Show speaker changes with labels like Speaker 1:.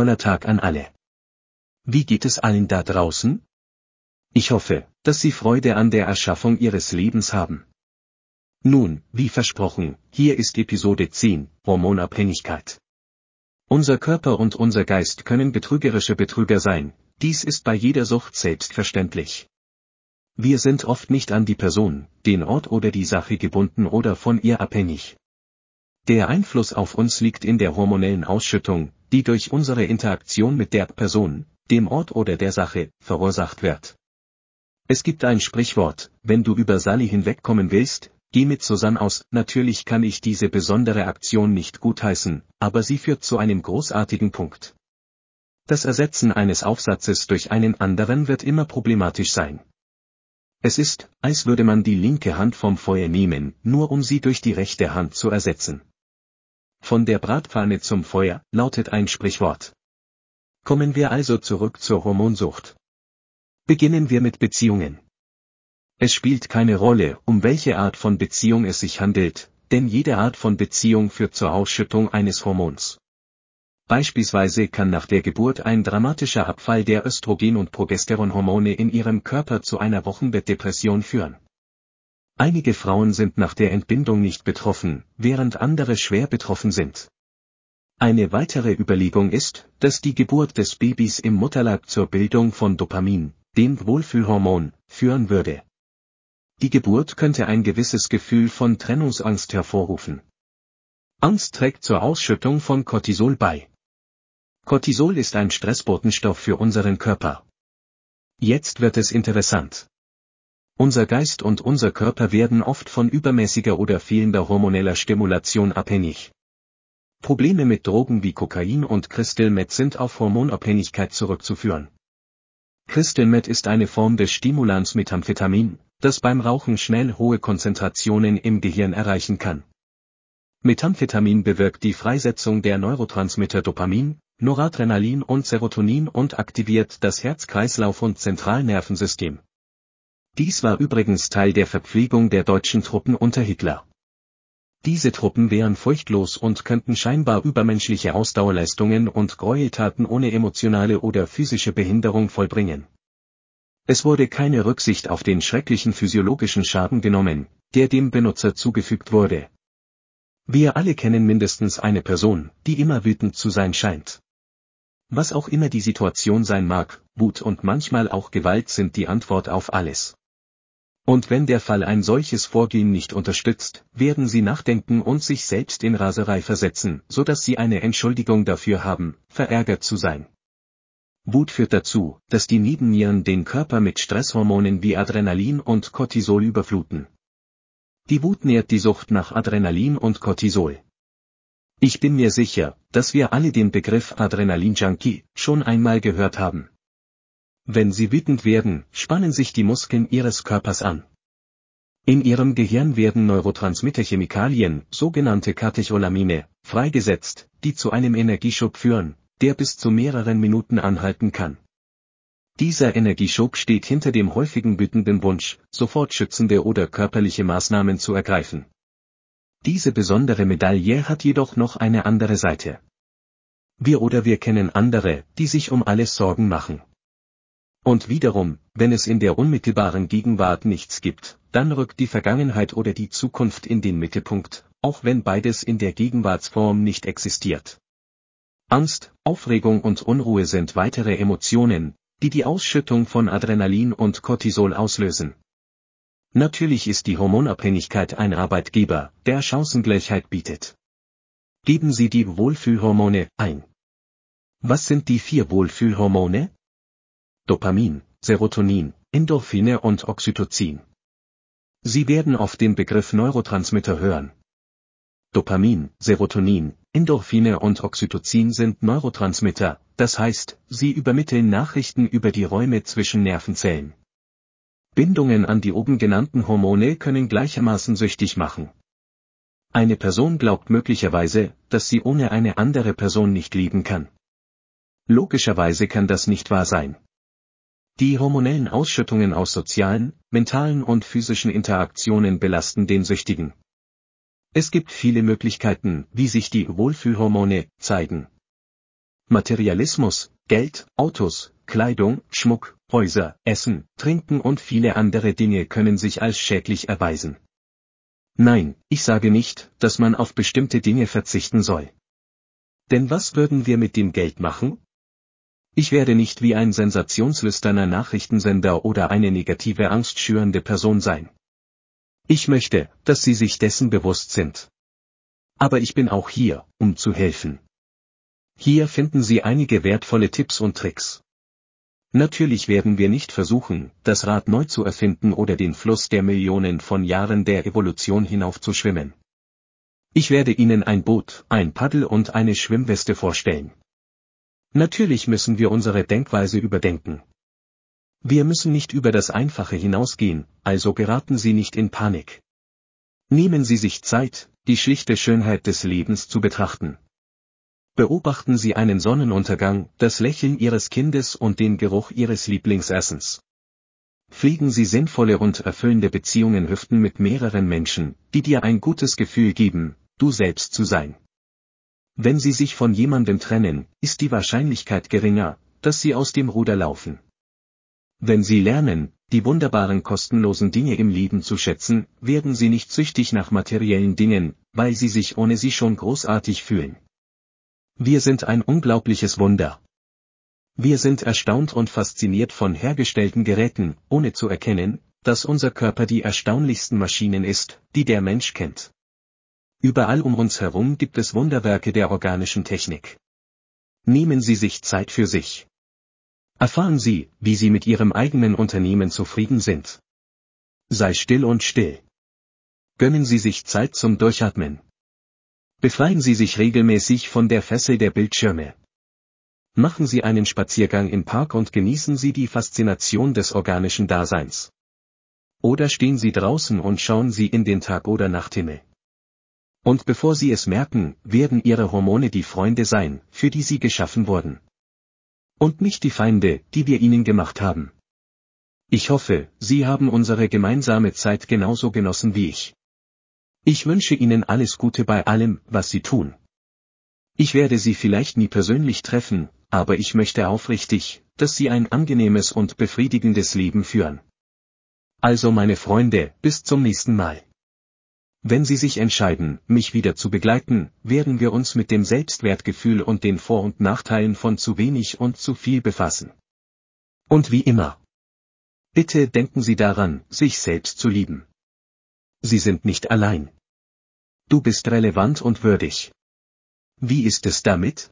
Speaker 1: toller Tag an alle. Wie geht es allen da draußen? Ich hoffe, dass Sie Freude an der Erschaffung Ihres Lebens haben. Nun, wie versprochen, hier ist Episode 10, Hormonabhängigkeit. Unser Körper und unser Geist können betrügerische Betrüger sein, dies ist bei jeder Sucht selbstverständlich. Wir sind oft nicht an die Person, den Ort oder die Sache gebunden oder von ihr abhängig. Der Einfluss auf uns liegt in der hormonellen Ausschüttung, die durch unsere Interaktion mit der Person, dem Ort oder der Sache, verursacht wird. Es gibt ein Sprichwort, wenn du über Sally hinwegkommen willst, geh mit Susanne aus, natürlich kann ich diese besondere Aktion nicht gutheißen, aber sie führt zu einem großartigen Punkt. Das Ersetzen eines Aufsatzes durch einen anderen wird immer problematisch sein. Es ist, als würde man die linke Hand vom Feuer nehmen, nur um sie durch die rechte Hand zu ersetzen. Von der Bratpfanne zum Feuer, lautet ein Sprichwort. Kommen wir also zurück zur Hormonsucht. Beginnen wir mit Beziehungen. Es spielt keine Rolle, um welche Art von Beziehung es sich handelt, denn jede Art von Beziehung führt zur Ausschüttung eines Hormons. Beispielsweise kann nach der Geburt ein dramatischer Abfall der Östrogen- und Progesteronhormone in ihrem Körper zu einer Wochenbettdepression führen. Einige Frauen sind nach der Entbindung nicht betroffen, während andere schwer betroffen sind. Eine weitere Überlegung ist, dass die Geburt des Babys im Mutterleib zur Bildung von Dopamin, dem Wohlfühlhormon, führen würde. Die Geburt könnte ein gewisses Gefühl von Trennungsangst hervorrufen. Angst trägt zur Ausschüttung von Cortisol bei. Cortisol ist ein Stressbotenstoff für unseren Körper. Jetzt wird es interessant. Unser Geist und unser Körper werden oft von übermäßiger oder fehlender hormoneller Stimulation abhängig. Probleme mit Drogen wie Kokain und Crystal Meth sind auf Hormonabhängigkeit zurückzuführen. Crystal Meth ist eine Form des Stimulans Methamphetamin, das beim Rauchen schnell hohe Konzentrationen im Gehirn erreichen kann. Methamphetamin bewirkt die Freisetzung der Neurotransmitter Dopamin, Noradrenalin und Serotonin und aktiviert das Herz-Kreislauf- und Zentralnervensystem. Dies war übrigens Teil der Verpflegung der deutschen Truppen unter Hitler. Diese Truppen wären furchtlos und könnten scheinbar übermenschliche Ausdauerleistungen und Gräueltaten ohne emotionale oder physische Behinderung vollbringen. Es wurde keine Rücksicht auf den schrecklichen physiologischen Schaden genommen, der dem Benutzer zugefügt wurde. Wir alle kennen mindestens eine Person, die immer wütend zu sein scheint. Was auch immer die Situation sein mag, Wut und manchmal auch Gewalt sind die Antwort auf alles. Und wenn der Fall ein solches Vorgehen nicht unterstützt, werden sie nachdenken und sich selbst in Raserei versetzen, so dass sie eine Entschuldigung dafür haben, verärgert zu sein. Wut führt dazu, dass die Nebennieren den Körper mit Stresshormonen wie Adrenalin und Cortisol überfluten. Die Wut nährt die Sucht nach Adrenalin und Cortisol. Ich bin mir sicher, dass wir alle den Begriff Adrenalin-Junkie schon einmal gehört haben. Wenn Sie wütend werden, spannen sich die Muskeln Ihres Körpers an. In Ihrem Gehirn werden Neurotransmitterchemikalien, sogenannte Katecholamine, freigesetzt, die zu einem Energieschub führen, der bis zu mehreren Minuten anhalten kann. Dieser Energieschub steht hinter dem häufigen wütenden Wunsch, sofort schützende oder körperliche Maßnahmen zu ergreifen. Diese besondere Medaille hat jedoch noch eine andere Seite. Wir oder wir kennen andere, die sich um alles Sorgen machen. Und wiederum, wenn es in der unmittelbaren Gegenwart nichts gibt, dann rückt die Vergangenheit oder die Zukunft in den Mittelpunkt, auch wenn beides in der Gegenwartsform nicht existiert. Angst, Aufregung und Unruhe sind weitere Emotionen, die die Ausschüttung von Adrenalin und Cortisol auslösen. Natürlich ist die Hormonabhängigkeit ein Arbeitgeber, der Chancengleichheit bietet. Geben Sie die Wohlfühlhormone ein. Was sind die vier Wohlfühlhormone? Dopamin, Serotonin, Endorphine und Oxytocin. Sie werden oft den Begriff Neurotransmitter hören. Dopamin, Serotonin, Endorphine und Oxytocin sind Neurotransmitter, das heißt, sie übermitteln Nachrichten über die Räume zwischen Nervenzellen. Bindungen an die oben genannten Hormone können gleichermaßen süchtig machen. Eine Person glaubt möglicherweise, dass sie ohne eine andere Person nicht leben kann. Logischerweise kann das nicht wahr sein. Die hormonellen Ausschüttungen aus sozialen, mentalen und physischen Interaktionen belasten den Süchtigen. Es gibt viele Möglichkeiten, wie sich die Wohlfühlhormone zeigen. Materialismus, Geld, Autos, Kleidung, Schmuck, Häuser, Essen, Trinken und viele andere Dinge können sich als schädlich erweisen. Nein, ich sage nicht, dass man auf bestimmte Dinge verzichten soll. Denn was würden wir mit dem Geld machen? Ich werde nicht wie ein sensationslüsterner Nachrichtensender oder eine negative angstschürende Person sein. Ich möchte, dass Sie sich dessen bewusst sind. Aber ich bin auch hier, um zu helfen. Hier finden Sie einige wertvolle Tipps und Tricks. Natürlich werden wir nicht versuchen, das Rad neu zu erfinden oder den Fluss der Millionen von Jahren der Evolution hinaufzuschwimmen. Ich werde Ihnen ein Boot, ein Paddel und eine Schwimmweste vorstellen. Natürlich müssen wir unsere Denkweise überdenken. Wir müssen nicht über das Einfache hinausgehen, also geraten Sie nicht in Panik. Nehmen Sie sich Zeit, die schlichte Schönheit des Lebens zu betrachten. Beobachten Sie einen Sonnenuntergang, das Lächeln Ihres Kindes und den Geruch Ihres Lieblingsessens. Pflegen Sie sinnvolle und erfüllende Beziehungen hüften mit mehreren Menschen, die dir ein gutes Gefühl geben, du selbst zu sein. Wenn Sie sich von jemandem trennen, ist die Wahrscheinlichkeit geringer, dass Sie aus dem Ruder laufen. Wenn Sie lernen, die wunderbaren kostenlosen Dinge im Leben zu schätzen, werden Sie nicht süchtig nach materiellen Dingen, weil Sie sich ohne sie schon großartig fühlen. Wir sind ein unglaubliches Wunder. Wir sind erstaunt und fasziniert von hergestellten Geräten, ohne zu erkennen, dass unser Körper die erstaunlichsten Maschinen ist, die der Mensch kennt. Überall um uns herum gibt es Wunderwerke der organischen Technik. Nehmen Sie sich Zeit für sich. Erfahren Sie, wie Sie mit Ihrem eigenen Unternehmen zufrieden sind. Sei still und still. Gönnen Sie sich Zeit zum Durchatmen. Befreien Sie sich regelmäßig von der Fessel der Bildschirme. Machen Sie einen Spaziergang im Park und genießen Sie die Faszination des organischen Daseins. Oder stehen Sie draußen und schauen Sie in den Tag- oder Nachthimmel. Und bevor Sie es merken, werden Ihre Hormone die Freunde sein, für die Sie geschaffen wurden. Und nicht die Feinde, die wir ihnen gemacht haben. Ich hoffe, Sie haben unsere gemeinsame Zeit genauso genossen wie ich. Ich wünsche Ihnen alles Gute bei allem, was Sie tun. Ich werde Sie vielleicht nie persönlich treffen, aber ich möchte aufrichtig, dass Sie ein angenehmes und befriedigendes Leben führen. Also meine Freunde, bis zum nächsten Mal. Wenn Sie sich entscheiden, mich wieder zu begleiten, werden wir uns mit dem Selbstwertgefühl und den Vor- und Nachteilen von zu wenig und zu viel befassen. Und wie immer. Bitte denken Sie daran, sich selbst zu lieben. Sie sind nicht allein. Du bist relevant und würdig. Wie ist es damit?